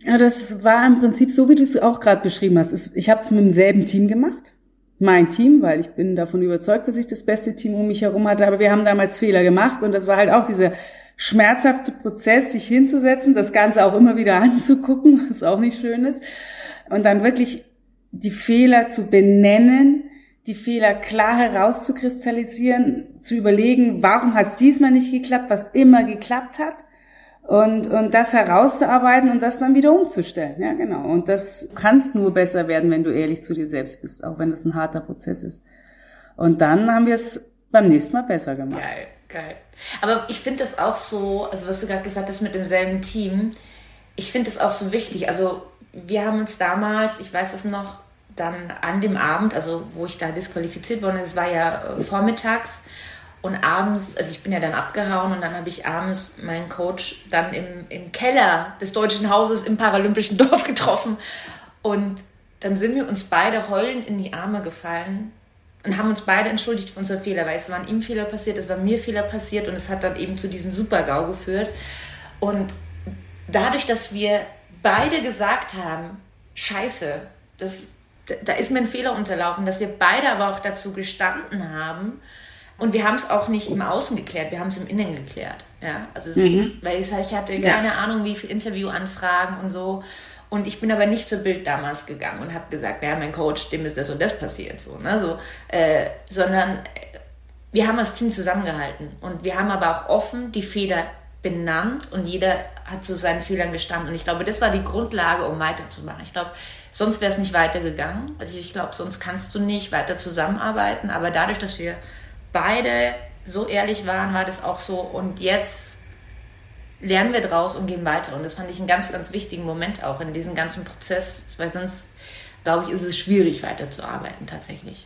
Ja, das war im Prinzip so, wie du es auch gerade beschrieben hast. Ich habe es mit demselben Team gemacht mein Team, weil ich bin davon überzeugt, dass ich das beste Team um mich herum hatte. Aber wir haben damals Fehler gemacht und das war halt auch dieser schmerzhafte Prozess, sich hinzusetzen, das Ganze auch immer wieder anzugucken, was auch nicht schön ist. Und dann wirklich die Fehler zu benennen, die Fehler klar herauszukristallisieren, zu überlegen, warum hat es diesmal nicht geklappt, was immer geklappt hat und, und das herauszuarbeiten und das dann wieder umzustellen. Ja, genau. Und das kannst nur besser werden, wenn du ehrlich zu dir selbst bist, auch wenn das ein harter Prozess ist. Und dann haben wir es beim nächsten Mal besser gemacht. Geil, geil. Aber ich finde das auch so, also was du gerade gesagt hast mit demselben Team, ich finde das auch so wichtig. Also wir haben uns damals, ich weiß es noch, dann an dem Abend, also wo ich da disqualifiziert worden, es war ja äh, vormittags, und abends, also ich bin ja dann abgehauen und dann habe ich abends meinen Coach dann im, im Keller des Deutschen Hauses im Paralympischen Dorf getroffen. Und dann sind wir uns beide heulend in die Arme gefallen und haben uns beide entschuldigt für unsere Fehler, weil es waren ihm Fehler passiert, es war mir Fehler passiert und es hat dann eben zu diesem Super-GAU geführt. Und dadurch, dass wir beide gesagt haben, scheiße, das, da ist mir ein Fehler unterlaufen, dass wir beide aber auch dazu gestanden haben, und wir haben es auch nicht im Außen geklärt, wir haben es im Innen geklärt. Ja, also es, mhm. weil ich, ich hatte keine ja. Ahnung, wie viele Interviewanfragen und so. Und ich bin aber nicht zur Bild damals gegangen und habe gesagt, ja, mein Coach, dem ist das und das passiert, so, ne, so, äh, sondern wir haben das Team zusammengehalten und wir haben aber auch offen die Fehler benannt und jeder hat zu seinen Fehlern gestanden. Und ich glaube, das war die Grundlage, um weiterzumachen. Ich glaube, sonst wäre es nicht weitergegangen. Also ich glaube, sonst kannst du nicht weiter zusammenarbeiten. Aber dadurch, dass wir beide so ehrlich waren, war das auch so. Und jetzt lernen wir draus und gehen weiter. Und das fand ich einen ganz, ganz wichtigen Moment auch in diesem ganzen Prozess, weil sonst, glaube ich, ist es schwierig weiterzuarbeiten tatsächlich.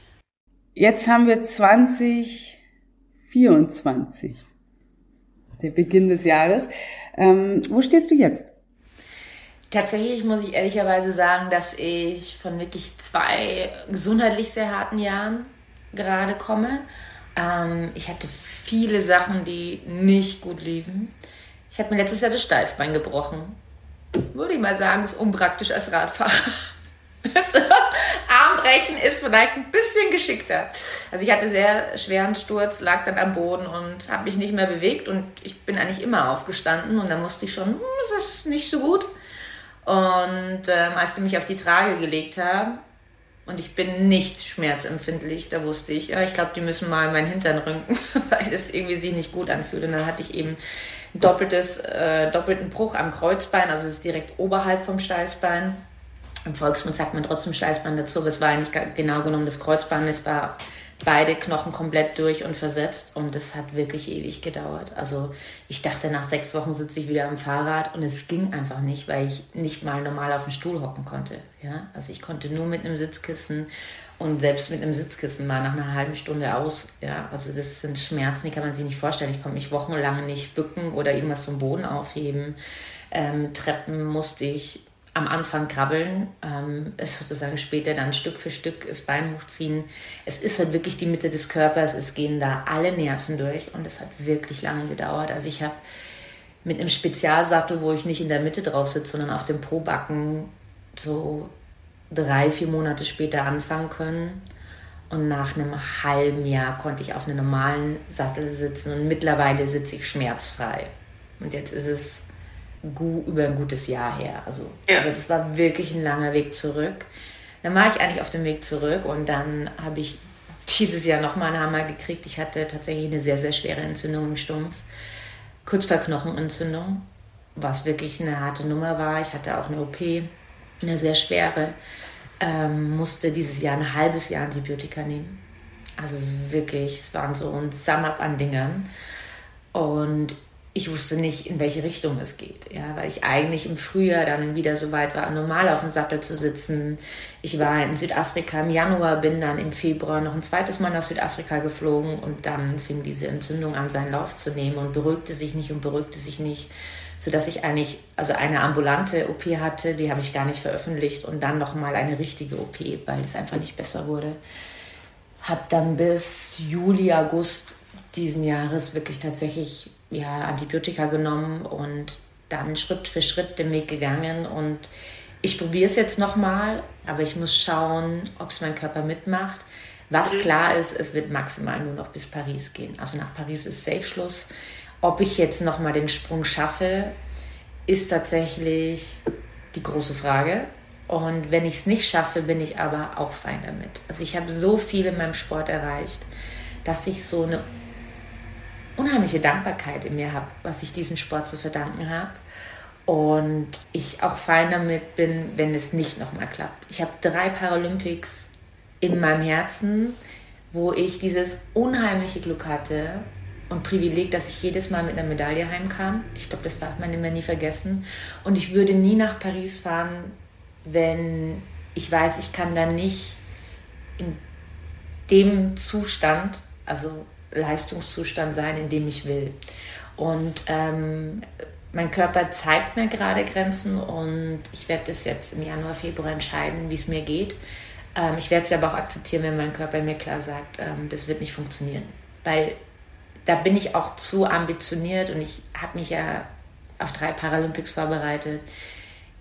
Jetzt haben wir 2024, der Beginn des Jahres. Ähm, wo stehst du jetzt? Tatsächlich muss ich ehrlicherweise sagen, dass ich von wirklich zwei gesundheitlich sehr harten Jahren gerade komme. Ähm, ich hatte viele Sachen, die nicht gut liefen. Ich habe mir letztes Jahr das Steißbein gebrochen. Würde ich mal sagen, ist unpraktisch als Radfahrer. Armbrechen ist vielleicht ein bisschen geschickter. Also ich hatte sehr schweren Sturz, lag dann am Boden und habe mich nicht mehr bewegt und ich bin eigentlich immer aufgestanden und da musste ich schon, hm, das ist nicht so gut. Und ähm, als die mich auf die Trage gelegt haben, und ich bin nicht schmerzempfindlich, da wusste ich, ja, ich glaube, die müssen mal meinen Hintern rücken, weil es irgendwie sich nicht gut anfühlt. Und dann hatte ich eben doppeltes, äh, doppelten Bruch am Kreuzbein, also es ist direkt oberhalb vom Steißbein. Im Volksmund sagt man trotzdem Steißbein dazu, aber es war eigentlich genau genommen das Kreuzbein. Es war beide Knochen komplett durch und versetzt und das hat wirklich ewig gedauert. Also ich dachte, nach sechs Wochen sitze ich wieder am Fahrrad und es ging einfach nicht, weil ich nicht mal normal auf dem Stuhl hocken konnte. Ja? Also ich konnte nur mit einem Sitzkissen und selbst mit einem Sitzkissen mal nach einer halben Stunde aus. Ja? Also das sind Schmerzen, die kann man sich nicht vorstellen. Ich konnte mich wochenlang nicht bücken oder irgendwas vom Boden aufheben. Ähm, Treppen musste ich am Anfang krabbeln, ähm, sozusagen später dann Stück für Stück das Bein hochziehen. Es ist halt wirklich die Mitte des Körpers, es gehen da alle Nerven durch und es hat wirklich lange gedauert. Also ich habe mit einem Spezialsattel, wo ich nicht in der Mitte drauf sitze, sondern auf dem Pobacken so drei, vier Monate später anfangen können. Und nach einem halben Jahr konnte ich auf einem normalen Sattel sitzen und mittlerweile sitze ich schmerzfrei. Und jetzt ist es gut, über ein gutes Jahr her. Also, ja. das war wirklich ein langer Weg zurück. Dann war ich eigentlich auf dem Weg zurück und dann habe ich dieses Jahr nochmal einen Hammer gekriegt. Ich hatte tatsächlich eine sehr, sehr schwere Entzündung im Stumpf. Kurz vor Knochenentzündung, was wirklich eine harte Nummer war. Ich hatte auch eine OP, eine sehr schwere. Ähm, musste dieses Jahr ein halbes Jahr Antibiotika nehmen. Also es ist wirklich, es waren so ein Sum-up an Dingern. Und ich wusste nicht, in welche Richtung es geht, ja, weil ich eigentlich im Frühjahr dann wieder so weit war, normal auf dem Sattel zu sitzen. Ich war in Südafrika im Januar, bin dann im Februar noch ein zweites Mal nach Südafrika geflogen und dann fing diese Entzündung an, seinen Lauf zu nehmen und beruhigte sich nicht und beruhigte sich nicht, sodass ich eigentlich also eine ambulante OP hatte, die habe ich gar nicht veröffentlicht und dann noch mal eine richtige OP, weil es einfach nicht besser wurde. Hab dann bis Juli, August diesen Jahres wirklich tatsächlich ja, Antibiotika genommen und dann Schritt für Schritt den Weg gegangen. Und ich probiere es jetzt nochmal, aber ich muss schauen, ob es mein Körper mitmacht. Was mhm. klar ist, es wird maximal nur noch bis Paris gehen. Also nach Paris ist Safe-Schluss. Ob ich jetzt nochmal den Sprung schaffe, ist tatsächlich die große Frage. Und wenn ich es nicht schaffe, bin ich aber auch fein damit. Also ich habe so viel in meinem Sport erreicht, dass ich so eine unheimliche Dankbarkeit in mir habe, was ich diesem Sport zu verdanken habe. Und ich auch fein damit bin, wenn es nicht nochmal klappt. Ich habe drei Paralympics in meinem Herzen, wo ich dieses unheimliche Glück hatte und Privileg, dass ich jedes Mal mit einer Medaille heimkam. Ich glaube, das darf man immer nie vergessen. Und ich würde nie nach Paris fahren, wenn ich weiß, ich kann da nicht in dem Zustand, also Leistungszustand sein, in dem ich will. Und ähm, mein Körper zeigt mir gerade Grenzen und ich werde das jetzt im Januar, Februar entscheiden, wie es mir geht. Ähm, ich werde es aber auch akzeptieren, wenn mein Körper mir klar sagt, ähm, das wird nicht funktionieren. Weil da bin ich auch zu ambitioniert und ich habe mich ja auf drei Paralympics vorbereitet.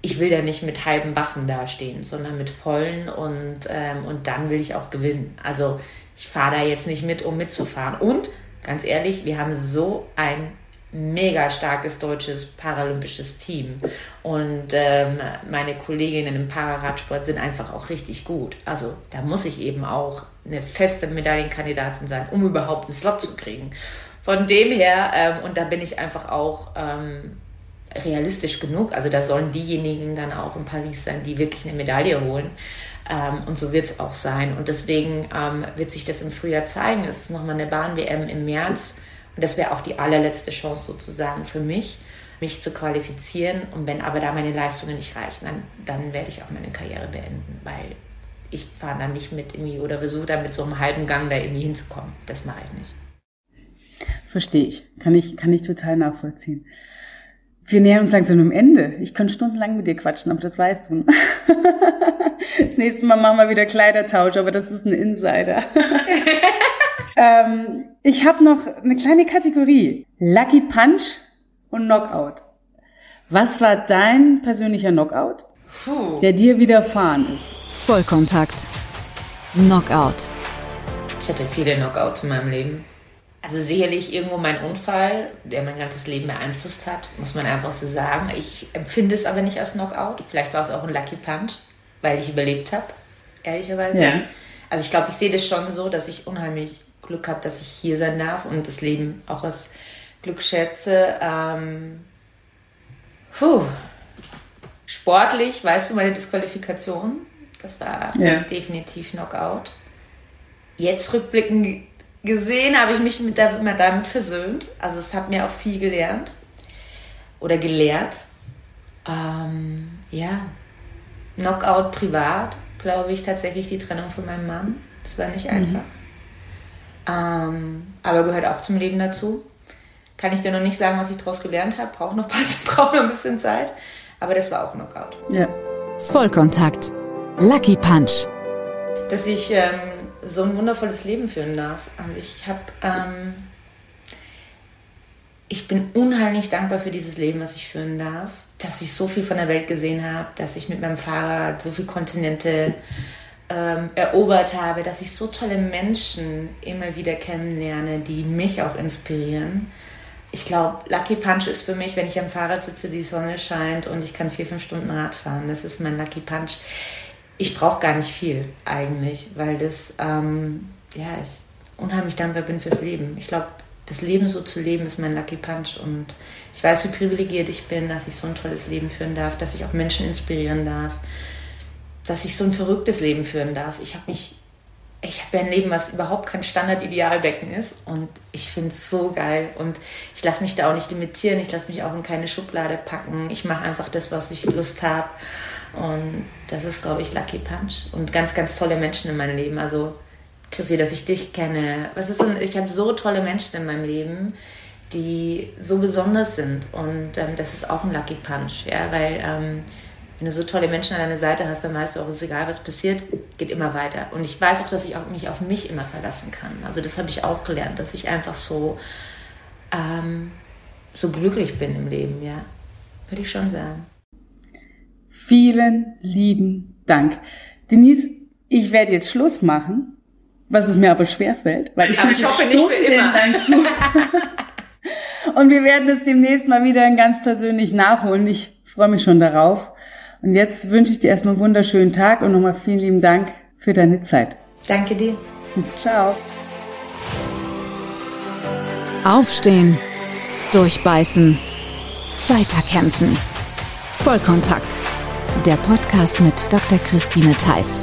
Ich will ja nicht mit halben Waffen dastehen, sondern mit vollen und, ähm, und dann will ich auch gewinnen. Also ich fahre da jetzt nicht mit, um mitzufahren. Und ganz ehrlich, wir haben so ein mega starkes deutsches paralympisches Team. Und ähm, meine Kolleginnen im Pararadsport sind einfach auch richtig gut. Also da muss ich eben auch eine feste Medaillenkandidatin sein, um überhaupt einen Slot zu kriegen. von dem her, ähm, und da bin ich einfach auch ähm, realistisch genug. Also da sollen diejenigen dann auch in Paris sein, die wirklich eine Medaille holen. Ähm, und so wird es auch sein. Und deswegen ähm, wird sich das im Frühjahr zeigen. Es ist nochmal eine Bahn-WM im März. Und das wäre auch die allerletzte Chance sozusagen für mich, mich zu qualifizieren. Und wenn aber da meine Leistungen nicht reichen, dann, dann werde ich auch meine Karriere beenden, weil ich fahre dann nicht mit irgendwie oder versuche dann mit so einem halben Gang da irgendwie hinzukommen. Das mache ich nicht. Verstehe ich. Kann ich, kann ich total nachvollziehen. Wir nähern uns langsam am Ende. Ich könnte stundenlang mit dir quatschen, aber das weißt du. Ne? Das nächste Mal machen wir wieder Kleidertausch, aber das ist ein Insider. ähm, ich habe noch eine kleine Kategorie. Lucky Punch und Knockout. Was war dein persönlicher Knockout, Puh. der dir widerfahren ist? Vollkontakt. Knockout. Ich hatte viele Knockouts in meinem Leben. Also sicherlich irgendwo mein Unfall, der mein ganzes Leben beeinflusst hat, muss man einfach so sagen. Ich empfinde es aber nicht als Knockout. Vielleicht war es auch ein Lucky Punch, weil ich überlebt habe, ehrlicherweise. Ja. Also ich glaube, ich sehe das schon so, dass ich unheimlich Glück habe, dass ich hier sein darf und das Leben auch als Glück schätze. Ähm, puh. Sportlich, weißt du, meine Disqualifikation, das war ja. definitiv Knockout. Jetzt rückblickend gesehen habe ich mich mit immer damit versöhnt. Also es hat mir auch viel gelernt oder gelehrt. Ähm, ja, Knockout privat, glaube ich, tatsächlich die Trennung von meinem Mann. Das war nicht mhm. einfach. Mhm. Ähm, aber gehört auch zum Leben dazu. Kann ich dir noch nicht sagen, was ich daraus gelernt habe. Braucht noch, braucht noch ein bisschen Zeit. Aber das war auch Knockout. Ja. Vollkontakt. Lucky Punch. Dass ich ähm, so ein wundervolles Leben führen darf. Also ich habe, ähm, ich bin unheimlich dankbar für dieses Leben, was ich führen darf, dass ich so viel von der Welt gesehen habe, dass ich mit meinem Fahrrad so viele Kontinente ähm, erobert habe, dass ich so tolle Menschen immer wieder kennenlerne, die mich auch inspirieren. Ich glaube, Lucky Punch ist für mich, wenn ich am Fahrrad sitze, die Sonne scheint und ich kann vier, fünf Stunden Rad fahren. Das ist mein Lucky Punch ich brauche gar nicht viel eigentlich, weil das, ähm, ja, ich unheimlich dankbar bin fürs Leben. Ich glaube, das Leben so zu leben ist mein Lucky Punch und ich weiß, wie privilegiert ich bin, dass ich so ein tolles Leben führen darf, dass ich auch Menschen inspirieren darf, dass ich so ein verrücktes Leben führen darf. Ich habe mich, ich habe ein Leben, was überhaupt kein Standard-Idealbecken ist und ich finde es so geil und ich lasse mich da auch nicht limitieren, ich lasse mich auch in keine Schublade packen. Ich mache einfach das, was ich Lust habe und das ist, glaube ich, Lucky Punch. Und ganz, ganz tolle Menschen in meinem Leben. Also, Chrissy, dass ich dich kenne. Was ist so, ich habe so tolle Menschen in meinem Leben, die so besonders sind. Und ähm, das ist auch ein Lucky Punch. Ja? Weil, ähm, wenn du so tolle Menschen an deiner Seite hast, dann weißt du auch, es ist egal, was passiert, geht immer weiter. Und ich weiß auch, dass ich auch mich auf mich immer verlassen kann. Also, das habe ich auch gelernt, dass ich einfach so, ähm, so glücklich bin im Leben. Ja, würde ich schon sagen. Vielen lieben Dank. Denise, ich werde jetzt Schluss machen, was es mir aber schwerfällt, weil ich, aber ich hoffe nicht für immer. Zu. Und wir werden es demnächst mal wieder ganz persönlich nachholen. Ich freue mich schon darauf. Und jetzt wünsche ich dir erstmal einen wunderschönen Tag und nochmal vielen lieben Dank für deine Zeit. Danke dir. Ciao. Aufstehen, durchbeißen, weiterkämpfen. Vollkontakt der Podcast mit Dr. Christine Theiss.